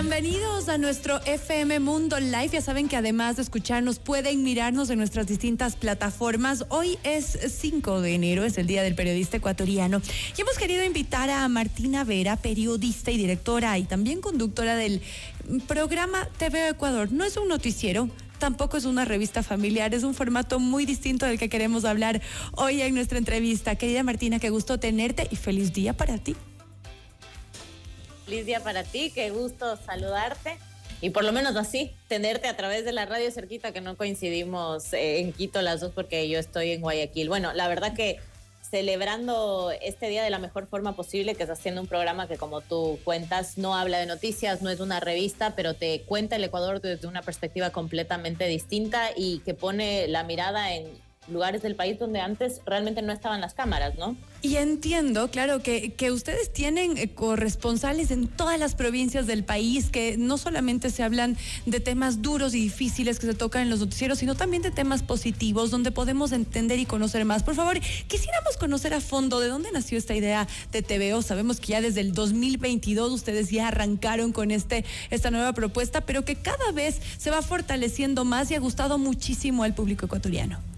Bienvenidos a nuestro FM Mundo Live. Ya saben que además de escucharnos pueden mirarnos en nuestras distintas plataformas. Hoy es 5 de enero, es el Día del Periodista Ecuatoriano. Y hemos querido invitar a Martina Vera, periodista y directora y también conductora del programa TV Ecuador. No es un noticiero, tampoco es una revista familiar, es un formato muy distinto del que queremos hablar hoy en nuestra entrevista. Querida Martina, qué gusto tenerte y feliz día para ti. Feliz día para ti, qué gusto saludarte y por lo menos así, tenerte a través de la radio cerquita, que no coincidimos eh, en Quito las dos porque yo estoy en Guayaquil. Bueno, la verdad que celebrando este día de la mejor forma posible, que es haciendo un programa que como tú cuentas, no habla de noticias, no es una revista, pero te cuenta el Ecuador desde una perspectiva completamente distinta y que pone la mirada en lugares del país donde antes realmente no estaban las cámaras, ¿no? Y entiendo, claro, que, que ustedes tienen eh, corresponsales en todas las provincias del país, que no solamente se hablan de temas duros y difíciles que se tocan en los noticieros, sino también de temas positivos, donde podemos entender y conocer más. Por favor, quisiéramos conocer a fondo de dónde nació esta idea de TVO. Sabemos que ya desde el 2022 ustedes ya arrancaron con este, esta nueva propuesta, pero que cada vez se va fortaleciendo más y ha gustado muchísimo al público ecuatoriano.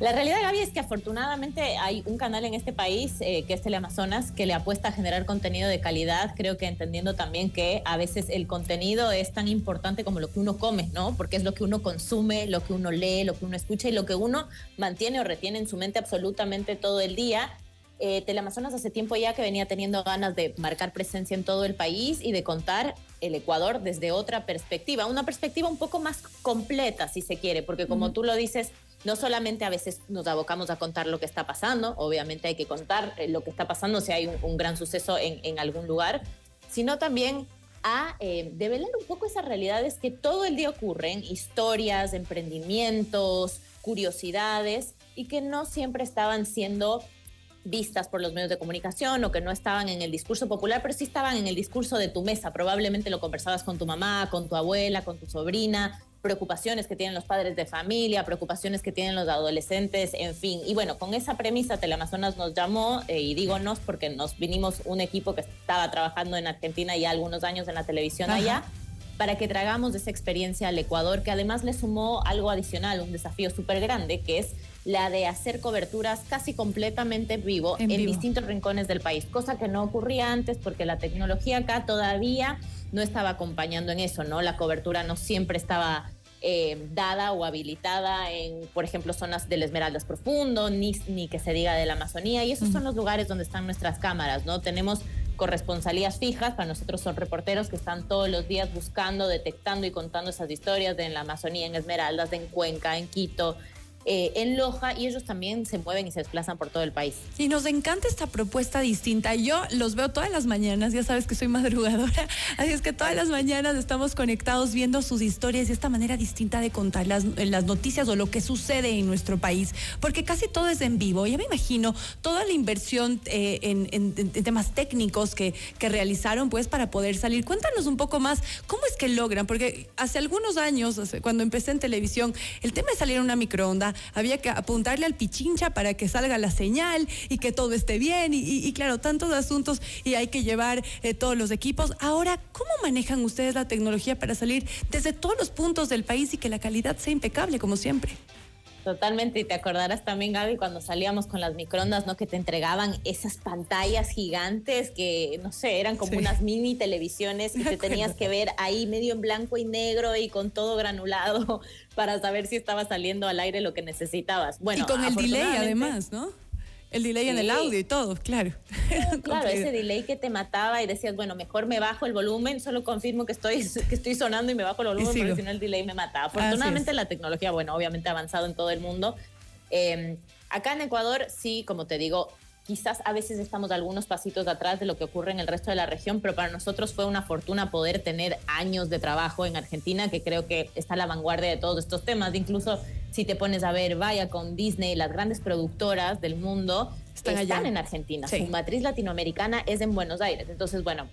La realidad, Gaby, es que afortunadamente hay un canal en este país, eh, que es Teleamazonas, que le apuesta a generar contenido de calidad. Creo que entendiendo también que a veces el contenido es tan importante como lo que uno come, ¿no? Porque es lo que uno consume, lo que uno lee, lo que uno escucha y lo que uno mantiene o retiene en su mente absolutamente todo el día. Eh, Teleamazonas hace tiempo ya que venía teniendo ganas de marcar presencia en todo el país y de contar el Ecuador desde otra perspectiva, una perspectiva un poco más completa, si se quiere, porque como tú lo dices, no solamente a veces nos abocamos a contar lo que está pasando, obviamente hay que contar eh, lo que está pasando si hay un, gran suceso en, algún lugar, sino también a eh, develar un poco esas realidades que todo el día ocurren, historias, emprendimientos, curiosidades, y que no siempre estaban siendo vistas por los medios de comunicación o que no estaban en el discurso popular, pero sí estaban en el discurso de tu mesa. Probablemente lo conversabas con tu mamá, con tu abuela, con tu sobrina, preocupaciones que tienen los padres de familia, preocupaciones que tienen los adolescentes, en fin. Y bueno, con esa premisa Teleamazonas nos llamó, eh, y digo nos porque nos vinimos un equipo que estaba trabajando en Argentina ya algunos años en la televisión allá, para que tragamos esa experiencia al Ecuador, que además le sumó algo adicional, un desafío súper grande, que es la de hacer coberturas casi completamente vivo en, en distintos rincones del país, cosa que no ocurría antes porque la tecnología acá todavía no estaba acompañando en eso, ¿no? La cobertura no siempre estaba eh, dada o habilitada en, por ejemplo, zonas del Esmeraldas Profundo, ni, ni que se diga de la Amazonía, y esos son los lugares donde están nuestras cámaras, ¿no? Tenemos corresponsalías fijas, para nosotros son reporteros que están todos los días buscando, detectando y contando esas historias de en la Amazonía, en Esmeraldas, en Cuenca, en Quito, eh, en Loja y ellos también se mueven y se desplazan por todo el país. Y nos encanta esta propuesta distinta. Yo los veo todas las mañanas, ya sabes que soy madrugadora, así es que todas las mañanas estamos conectados viendo sus historias y esta manera distinta de contar las, las noticias o lo que sucede en nuestro país, porque casi todo es en vivo. Ya me imagino toda la inversión eh, en, temas técnicos que, que realizaron pues para poder salir. Cuéntanos un poco más cómo es que logran, porque hace algunos años, cuando empecé en televisión, el tema de salir en una microonda había que apuntarle al pichincha para que salga la señal y que todo esté bien y, claro, tantos asuntos y hay que llevar eh, todos los equipos. Ahora, ¿cómo manejan ustedes la tecnología para salir desde todos los puntos del país y que la calidad sea impecable como siempre? Totalmente, y te acordarás también, Gaby, cuando salíamos con las microondas, ¿no? Que te entregaban esas pantallas gigantes que, no sé, eran como unas mini televisiones y te tenías que ver ahí medio en blanco y negro y con todo granulado para saber si estaba saliendo al aire lo que necesitabas. Bueno, y con el delay además, ¿no? El delay en el audio y todo, claro. Claro, ese delay que te mataba y decías, bueno, mejor me bajo el volumen, solo confirmo que estoy, que estoy sonando y me bajo el volumen porque si no el delay me mataba. Afortunadamente la tecnología, bueno, obviamente ha avanzado en todo el mundo. Em, acá en Ecuador, sí, como te digo, quizás a veces estamos algunos pasitos atrás de lo que ocurre en el resto de la región, pero para nosotros fue una fortuna poder tener años de trabajo en Argentina, que creo que está a la vanguardia de todos estos temas. Incluso si te pones a ver, vaya con Disney, las grandes productoras del mundo están, en Argentina. Su matriz latinoamericana es en Buenos Aires. Entonces, bueno,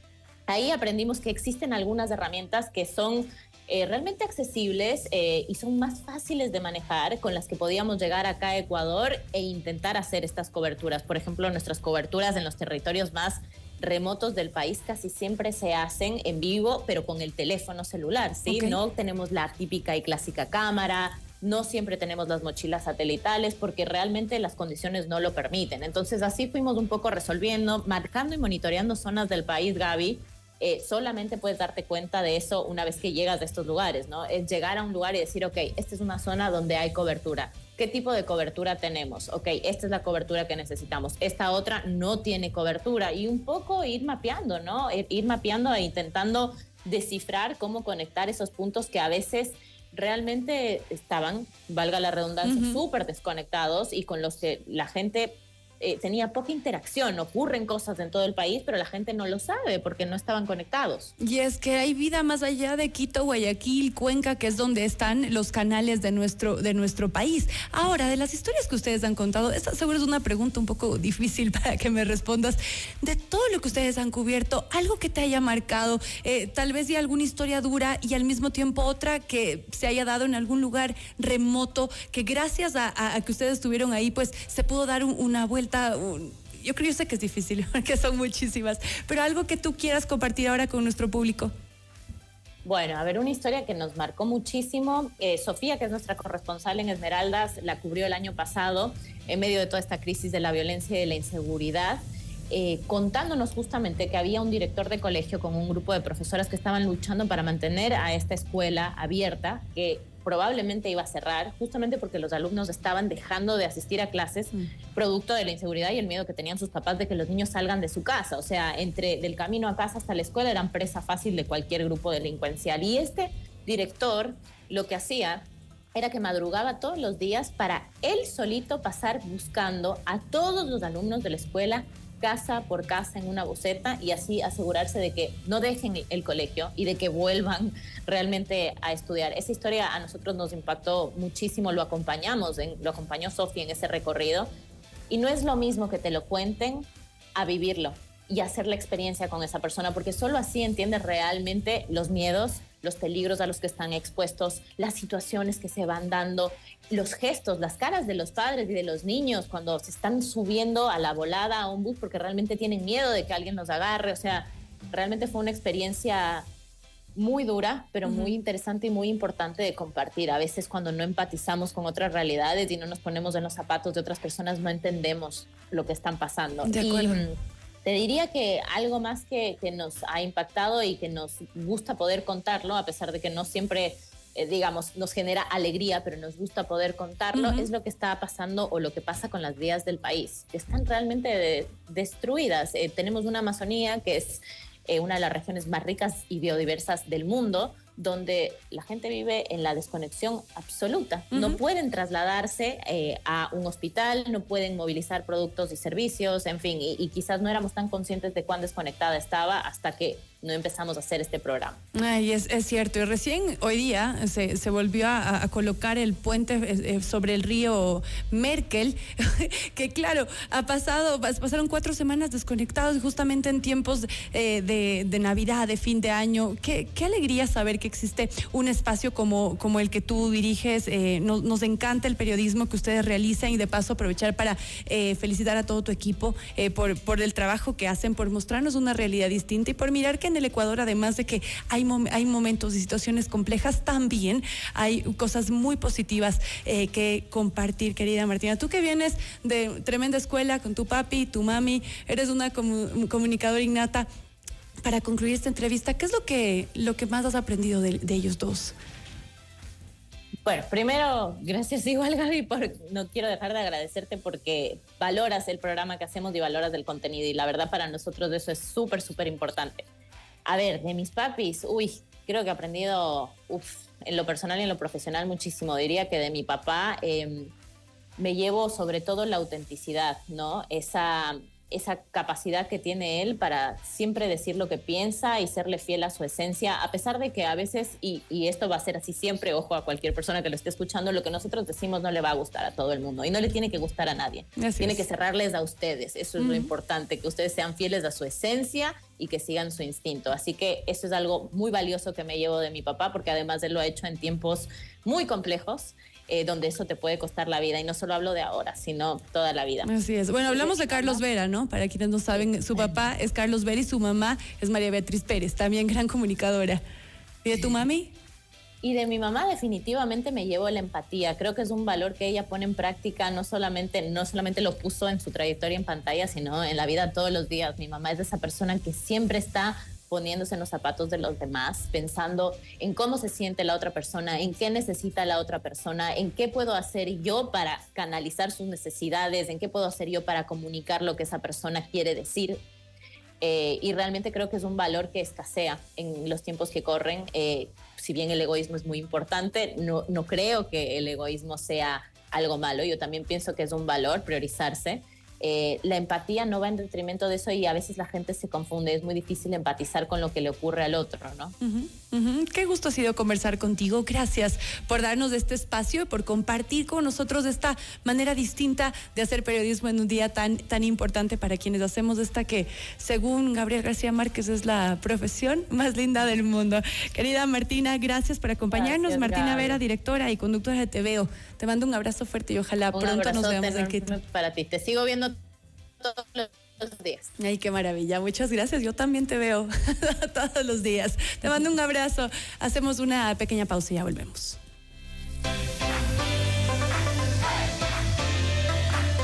ahí aprendimos que existen algunas herramientas que son eh, realmente accesibles eh, y son más fáciles de manejar con las que podíamos llegar acá a Ecuador e intentar hacer estas coberturas. Por ejemplo, nuestras coberturas en los territorios más remotos del país casi siempre se hacen en vivo, pero con el teléfono celular, ¿sí? No tenemos la típica y clásica cámara, no siempre tenemos las mochilas satelitales porque realmente las condiciones no lo permiten. Entonces así fuimos un poco resolviendo, marcando y monitoreando zonas del país, Gaby. Eh, solamente puedes darte cuenta de eso una vez que llegas a estos lugares, ¿no? Es llegar a un lugar y decir, ok, esta es una zona donde hay cobertura. ¿Qué tipo de cobertura tenemos? Ok, esta es la cobertura que necesitamos. Esta otra no tiene cobertura. Y un poco ir mapeando, ¿no? Ir mapeando e intentando descifrar cómo conectar esos puntos que a veces realmente estaban, valga la redundancia, súper desconectados y con los que la gente eh, tenía poca interacción. Ocurren cosas en todo el país, pero la gente no lo sabe porque no estaban conectados. Y es que hay vida más allá de Quito, Guayaquil, Cuenca, que es donde están los canales de nuestro, de nuestro país. Ahora, de las historias que ustedes han contado, esta seguro es una pregunta un poco difícil para que me respondas. De todo lo que ustedes han cubierto, algo que te haya marcado, eh, tal vez ya alguna historia dura y al mismo tiempo otra que se haya dado en algún lugar remoto, que gracias a, que ustedes estuvieron ahí, pues se pudo dar una vuelta yo creo, sé que es difícil, porque son muchísimas, pero algo que tú quieras compartir ahora con nuestro público. Bueno, a ver, una historia que nos marcó muchísimo. Eh, Sofía, que es nuestra corresponsal en Esmeraldas, la cubrió el año pasado en medio de toda esta crisis de la violencia y de la inseguridad. Eh, contándonos justamente que había un director de colegio con un grupo de profesoras que estaban luchando para mantener a esta escuela abierta, que probablemente iba a cerrar, justamente porque los alumnos estaban dejando de asistir a clases, mm. producto de la inseguridad y el miedo que tenían sus papás de que los niños salgan de su casa. O sea, entre del camino a casa hasta la escuela eran presa fácil de cualquier grupo delincuencial. Y este director lo que hacía era que madrugaba todos los días para él solito pasar buscando a todos los alumnos de la escuela casa por casa en una boceta y así asegurarse de que no dejen el colegio y de que vuelvan realmente a estudiar. Esa historia a nosotros nos impactó muchísimo, lo acompañamos, lo acompañó Sofía en ese recorrido y no es lo mismo que te lo cuenten a vivirlo y hacer la experiencia con esa persona, porque solo así entiendes realmente los miedos, los peligros a los que están expuestos, las situaciones que se van dando, los gestos, las caras de los padres y de los niños cuando se están subiendo a la volada a un bus porque realmente tienen miedo de que alguien los agarre. O sea, realmente fue una experiencia muy dura, pero muy interesante y muy importante de compartir. A veces cuando no empatizamos con otras realidades y no nos ponemos en los zapatos de otras personas, no entendemos lo que están pasando. De acuerdo. Y, te diría que algo más que, que, nos ha impactado y que nos gusta poder contarlo, a pesar de que no siempre, eh, digamos, nos genera alegría, pero nos gusta poder contarlo, es lo que está pasando o lo que pasa con las vías del país, que están realmente destruidas. Eh, tenemos una Amazonía que es eh, una de las regiones más ricas y biodiversas del mundo, donde la gente vive en la desconexión absoluta. No pueden trasladarse eh, a un hospital, no pueden movilizar productos y servicios, en fin, y, y, quizás no éramos tan conscientes de cuán desconectada estaba hasta que no empezamos a hacer este programa. Ay, es, cierto, y recién hoy día se, se volvió a, colocar el puente eh, eh, sobre el río Merkel, que claro, ha pasado, pasaron cuatro semanas desconectados justamente en tiempos eh, de, de, Navidad, de fin de año. Qué, qué, alegría saber que existe un espacio como, como el que tú diriges. nos, nos, encanta el periodismo que ustedes realizan y de paso aprovechar para felicitar a todo tu equipo por, por el trabajo que hacen, por mostrarnos una realidad distinta y por mirar que en el Ecuador, además de que hay, momentos y situaciones complejas, también hay cosas muy positivas eh, que compartir, querida Martina. Tú que vienes de tremenda escuela con tu papi, tu mami, eres una comunicadora innata. Para concluir esta entrevista, ¿qué es lo que, lo que más has aprendido de, ellos dos? Bueno, primero, gracias igual Gaby, por, no quiero dejar de agradecerte porque valoras el programa que hacemos y valoras el contenido y la verdad para nosotros eso es súper, súper importante. A ver, de mis papis, uy, creo que he aprendido, en lo personal y en lo profesional muchísimo. Diría que de mi papá em, me llevo sobre todo la autenticidad, ¿no? Esa, esa capacidad que tiene él para siempre decir lo que piensa y serle fiel a su esencia, a pesar de que a veces, y, esto va a ser así siempre, ojo a cualquier persona que lo esté escuchando, lo que nosotros decimos no le va a gustar a todo el mundo y no le tiene que gustar a nadie. tiene que cerrarles a ustedes, eso es lo importante, que ustedes sean fieles a su esencia y que sigan su instinto. Así que eso es algo muy valioso que me llevo de mi papá, porque además él lo ha hecho en tiempos muy complejos eh, donde eso te puede costar la vida. Y no solo hablo de ahora, sino toda la vida. Así es. Bueno, hablamos de Carlos Vera, ¿no? Para quienes no saben, su papá es Carlos Vera y su mamá es María Beatriz Pérez, también gran comunicadora. ¿Y de tu mami? Y de mi mamá definitivamente me llevo la empatía. Creo que es un valor que ella pone en práctica, no solamente, no solamente lo puso en su trayectoria en pantalla, sino en la vida todos los días. Mi mamá es de esa persona que siempre está poniéndose en los zapatos de los demás, pensando en cómo se siente la otra persona, en qué necesita la otra persona, en qué puedo hacer yo para canalizar sus necesidades, en qué puedo hacer yo para comunicar lo que esa persona quiere decir. Eh, y realmente creo que es un valor que escasea en los tiempos que corren. Eh, si bien el egoísmo es muy importante, no, no creo que el egoísmo sea algo malo. Yo también pienso que es un valor priorizarse. Eh, la empatía no va en detrimento de eso y a veces la gente se confunde, es muy difícil empatizar con lo que le ocurre al otro, ¿no? Qué gusto ha sido conversar contigo, gracias por darnos este espacio y por compartir con nosotros esta manera distinta de hacer periodismo en un día tan, tan importante para quienes hacemos esta que, según Gabriel García Márquez, es la profesión más linda del mundo. Querida Martina, gracias por acompañarnos. Martina Vera, directora y conductora de TVO. Te mando un abrazo fuerte y ojalá pronto nos veamos aquí. Para ti, te sigo viendo todos los días. Ay, qué maravilla. Muchas gracias. Yo también te veo todos los días. Te mando un abrazo. Hacemos una pequeña pausa y ya volvemos.